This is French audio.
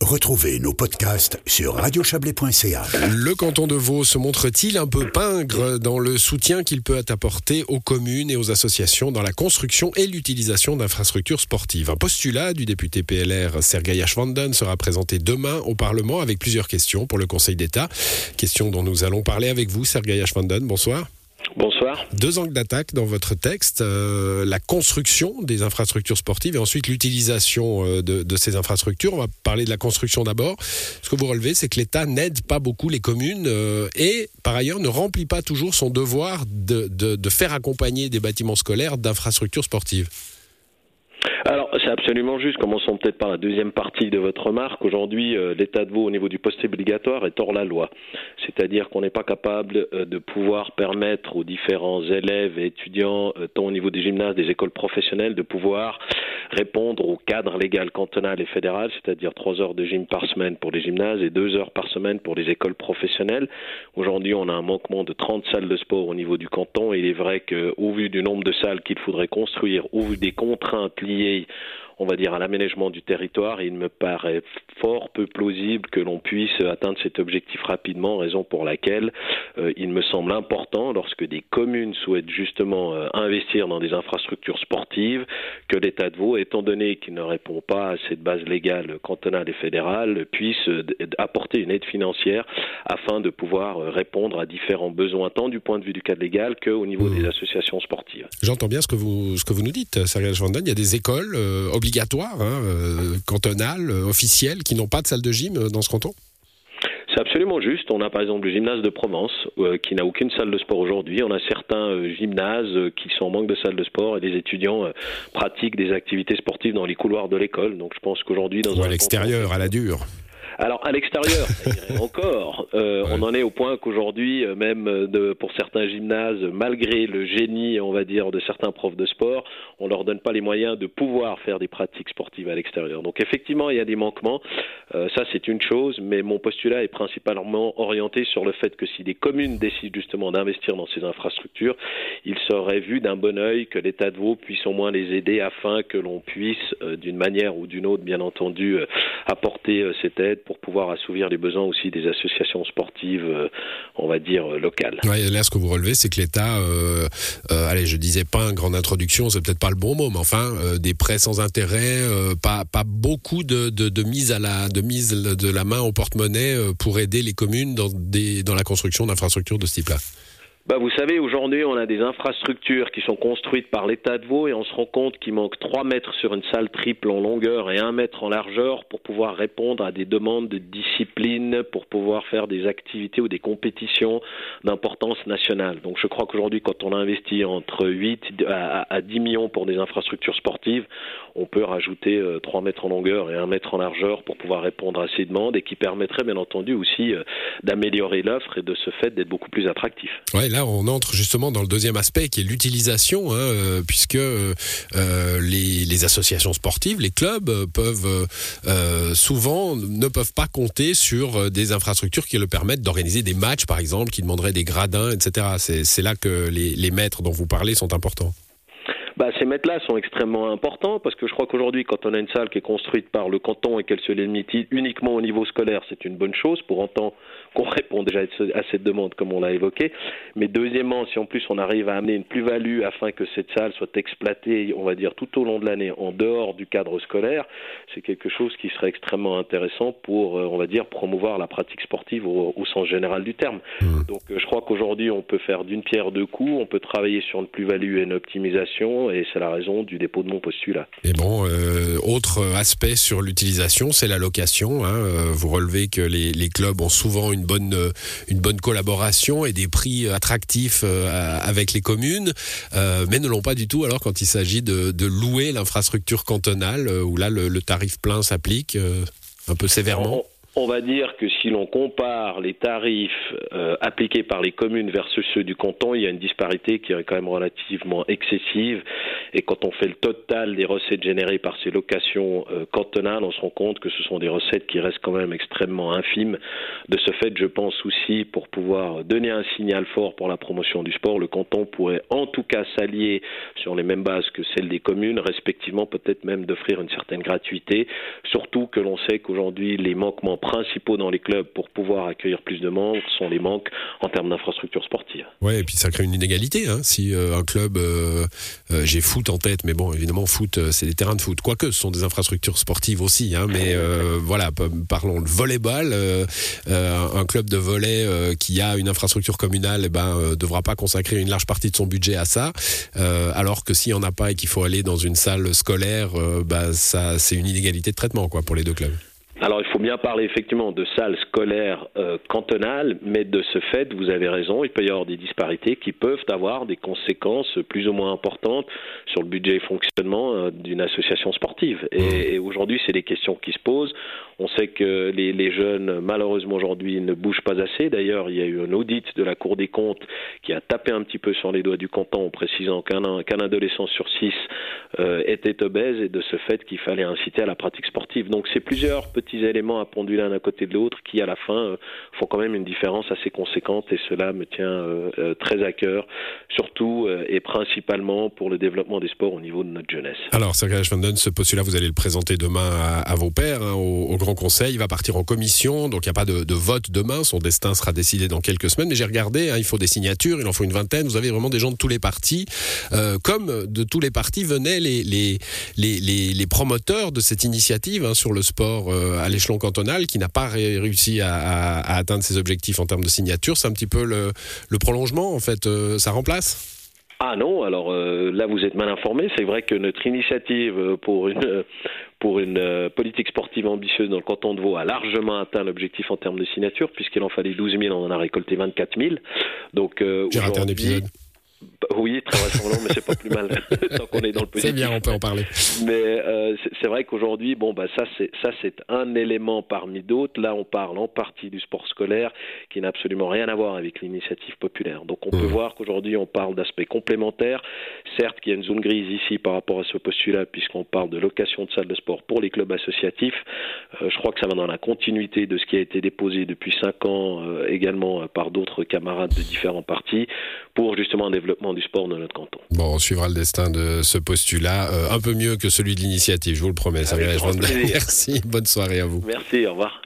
Retrouvez nos podcasts sur radiochablais.ca. Le canton de Vaud se montre-t-il un peu pingre dans le soutien qu'il peut apporter aux communes et aux associations dans la construction et l'utilisation d'infrastructures sportives? Un postulat du député PLR Sergei Ashvanden sera présenté demain au Parlement avec plusieurs questions pour le Conseil d'État. Questions dont nous allons parler avec vous, Sergei Ashvanden. Bonsoir. Bonsoir. Deux angles d'attaque dans votre texte, euh, la construction des infrastructures sportives et ensuite l'utilisation euh, de, ces infrastructures. On va parler de la construction d'abord. Ce que vous relevez, c'est que l'État n'aide pas beaucoup les communes euh, et par ailleurs ne remplit pas toujours son devoir de faire accompagner des bâtiments scolaires d'infrastructures sportives. Alors, c'est absolument juste. Commençons peut-être par la deuxième partie de votre remarque. Aujourd'hui, euh, l'état de Vaud au niveau du poste obligatoire est hors la loi. C'est-à-dire qu'on n'est pas capable euh, de pouvoir permettre aux différents élèves et étudiants, euh, tant au niveau des gymnases, des écoles professionnelles, de pouvoir répondre au cadre légal cantonal et fédéral, c'est-à-dire trois heures de gym par semaine pour les gymnases et deux heures par semaine pour les écoles professionnelles. Aujourd'hui, on a un manquement de 30 salles de sport au niveau du canton et il est vrai qu'au vu du nombre de salles qu'il faudrait construire, au vu des contraintes liées on va dire, à l'aménagement du territoire. il me paraît fort peu plausible que l'on puisse atteindre cet objectif rapidement, raison pour laquelle euh, il me semble important, lorsque des communes souhaitent justement euh, investir dans des infrastructures sportives, que l'État de Vaud, étant donné qu'il ne répond pas à cette base légale cantonale et fédérale, puisse euh, apporter une aide financière afin de pouvoir répondre à différents besoins, tant du point de vue du cadre légal qu'au niveau des mmh. associations sportives. J'entends bien ce que vous, ce que vous nous dites, Vanden. Il y a des écoles obligatoires, hein, euh, cantonales, euh, officielles, qui n'ont pas de salle de gym euh, dans ce canton? C'est absolument juste. On a par exemple le gymnase de Provence qui n'a aucune salle de sport aujourd'hui. On a certains gymnases qui sont en manque de salle de sport et des étudiants pratiquent des activités sportives dans les couloirs de l'école. Donc je pense qu'aujourd'hui dans Ou à l'extérieur, à la dure. Alors à l'extérieur, encore. Euh, on en est au point qu'aujourd'hui, euh, même euh, de, pour certains gymnases, malgré le génie, on va dire, de certains profs de sport, on leur donne pas les moyens de pouvoir faire des pratiques sportives à l'extérieur. Donc effectivement, il y a des manquements. ça, c'est une chose, mais mon postulat est principalement orienté sur le fait que si des communes décident justement d'investir dans ces infrastructures, il serait vu d'un bon œil que l'État de Vaud puisse au moins les aider afin que l'on puisse, d'une manière ou d'une autre, bien entendu, apporter cette aide pour pouvoir assouvir les besoins aussi des associations sportives, euh, on va dire, euh, locales. Là, ce que vous relevez, c'est que l'État, euh, allez, je disais pas une grande introduction, c'est peut-être pas le bon mot, mais enfin, des prêts sans intérêt, pas, beaucoup de, de, mise à la, de mise de la main au porte-monnaie pour aider les communes dans, des, dans la construction d'infrastructures de ce type-là. Bah, vous savez, aujourd'hui, on a des infrastructures qui sont construites par l'État de Vaud et on se rend compte qu'il manque 3 mètres sur une salle triple en longueur et 1 mètre en largeur pour pouvoir répondre à des demandes de discipline, pour pouvoir faire des activités ou des compétitions d'importance nationale. Donc je crois qu'aujourd'hui, quand on investit entre 8 à 10 millions pour des infrastructures sportives, on peut rajouter 3 euh, mètres en longueur et 1 mètre en largeur pour pouvoir répondre à ces demandes et qui permettrait bien entendu aussi euh, d'améliorer l'offre et de ce fait d'être beaucoup plus attractif là, on entre justement dans le deuxième aspect qui est l'utilisation, hein, euh, puisque euh, euh, les, associations sportives, les clubs peuvent souvent ne peuvent pas compter sur des infrastructures qui le permettent d'organiser des matchs, par exemple, qui demanderaient des gradins, etc. C'est là que les, les maîtres dont vous parlez sont importants. Bah, ces maîtres-là sont extrêmement importants parce que je crois qu'aujourd'hui, quand on a une salle qui est construite par le canton et qu'elle se limite uniquement au niveau scolaire, c'est une bonne chose pour autant qu'on répond déjà à cette demande comme on l'a évoqué. Mais deuxièmement, si en plus on arrive à amener une plus-value afin que cette salle soit exploitée, on va dire, tout au long de l'année en dehors du cadre scolaire, c'est quelque chose qui serait extrêmement intéressant pour, euh, on va dire, promouvoir la pratique sportive au, sens général du terme. Mmh. Donc euh, je crois qu'aujourd'hui, on peut faire d'une pierre deux coups, on peut travailler sur une plus-value et une optimisation et c'est la raison du dépôt de mon postulat. Et bon, euh, autre aspect sur l'utilisation, c'est la location. Hein. Euh, vous relevez que les, clubs ont souvent une bonne, une bonne collaboration et des prix attractifs euh, avec les communes, mais ne l'ont pas du tout alors quand il s'agit de, louer l'infrastructure cantonale, où là le, tarif plein s'applique un peu sévèrement on va dire que si l'on compare les tarifs euh, appliqués par les communes versus ceux du canton, il y a une disparité qui est quand même relativement excessive. Et quand on fait le total des recettes générées par ces locations euh, cantonales, on se rend compte que ce sont des recettes qui restent quand même extrêmement infimes. De ce fait, je pense aussi, pour pouvoir donner un signal fort pour la promotion du sport, le canton pourrait en tout cas s'allier sur les mêmes bases que celles des communes, respectivement peut-être même d'offrir une certaine gratuité, surtout que l'on sait qu'aujourd'hui les manquements principaux dans les clubs pour pouvoir accueillir plus de membres sont les manques en termes d'infrastructures sportives. Ouais, et puis ça crée une inégalité. Hein. Si euh, un club, euh, euh, j'ai foot en tête, mais bon, évidemment, foot, c'est des terrains de foot. Quoique, ce sont des infrastructures sportives aussi. Hein, mais voilà, parlons de volleyball. un club de volley qui a une infrastructure communale, eh ben, devra pas consacrer une large partie de son budget à ça. alors que s'il n'y en a pas et qu'il faut aller dans une salle scolaire, bah, ça, c'est une inégalité de traitement quoi, pour les deux clubs. Alors, il faut bien parler effectivement de salles scolaires euh, cantonales, mais de ce fait, vous avez raison, il peut y avoir des disparités qui peuvent avoir des conséquences plus ou moins importantes sur le budget et fonctionnement euh, d'une association sportive. Et, mmh. aujourd'hui, c'est des questions qui se posent. On sait que les, jeunes, malheureusement aujourd'hui, ne bougent pas assez. D'ailleurs, il y a eu un audit de la Cour des comptes qui a tapé un petit peu sur les doigts du canton en précisant qu'un adolescent sur six euh, était obèse et de ce fait qu'il fallait inciter à la pratique sportive. Donc, c'est plusieurs petits éléments à penduler l'un à côté de l'autre qui, à la fin, euh, font quand même une différence assez conséquente et cela me tient euh, très à cœur, surtout et principalement pour le développement des sports au niveau de notre jeunesse. Alors, Sergei Schwanden, ce postulat, vous allez le présenter demain à, vos pairs, hein, au, Grand Conseil. Il va partir en commission, donc il n'y a pas de, vote demain. Son destin sera décidé dans quelques semaines. Mais j'ai regardé, hein, il faut des signatures, il en faut une vingtaine. Vous avez vraiment des gens de tous les partis. comme de tous les partis venaient les, les, les, les, promoteurs de cette initiative hein, sur le sport à l'échelon cantonal qui n'a pas réussi à, atteindre ses objectifs en termes de signature. C'est un petit peu le, prolongement, en fait. Euh, ça remplace? Ah non, alors euh, là vous êtes mal informé. C'est vrai que notre initiative euh, pour une pour une politique sportive ambitieuse dans le canton de Vaud a largement atteint l'objectif en termes de signature puisqu'il en fallait 12 000, on en a récolté 24 000. Donc j'ai raté un épisode. Oui, très vraisemblablement, mais c'est pas plus mal tant qu'on est dans le positif. C'est bien, on peut en parler. Mais euh, c'est vrai qu'aujourd'hui, bon, bah ça c'est ça c'est un élément parmi d'autres. Là, on parle en partie du sport scolaire qui n'a absolument rien à voir avec l'initiative populaire. Donc, on peut mmh. voir qu'aujourd'hui, on parle d'aspects complémentaires. Certes, qu'il y a une zone grise ici par rapport à ce postulat, puisqu'on parle de location de salles de sport pour les clubs associatifs. Euh, je crois que ça va dans la continuité de ce qui a été déposé depuis cinq ans, euh, également par d'autres camarades de différents partis, pour justement développer du sport dans notre canton. Bon, on suivra le destin de ce postulat, euh, un peu mieux que celui de l'initiative, je vous le promets. Merci, bonne soirée à vous. Merci, au revoir.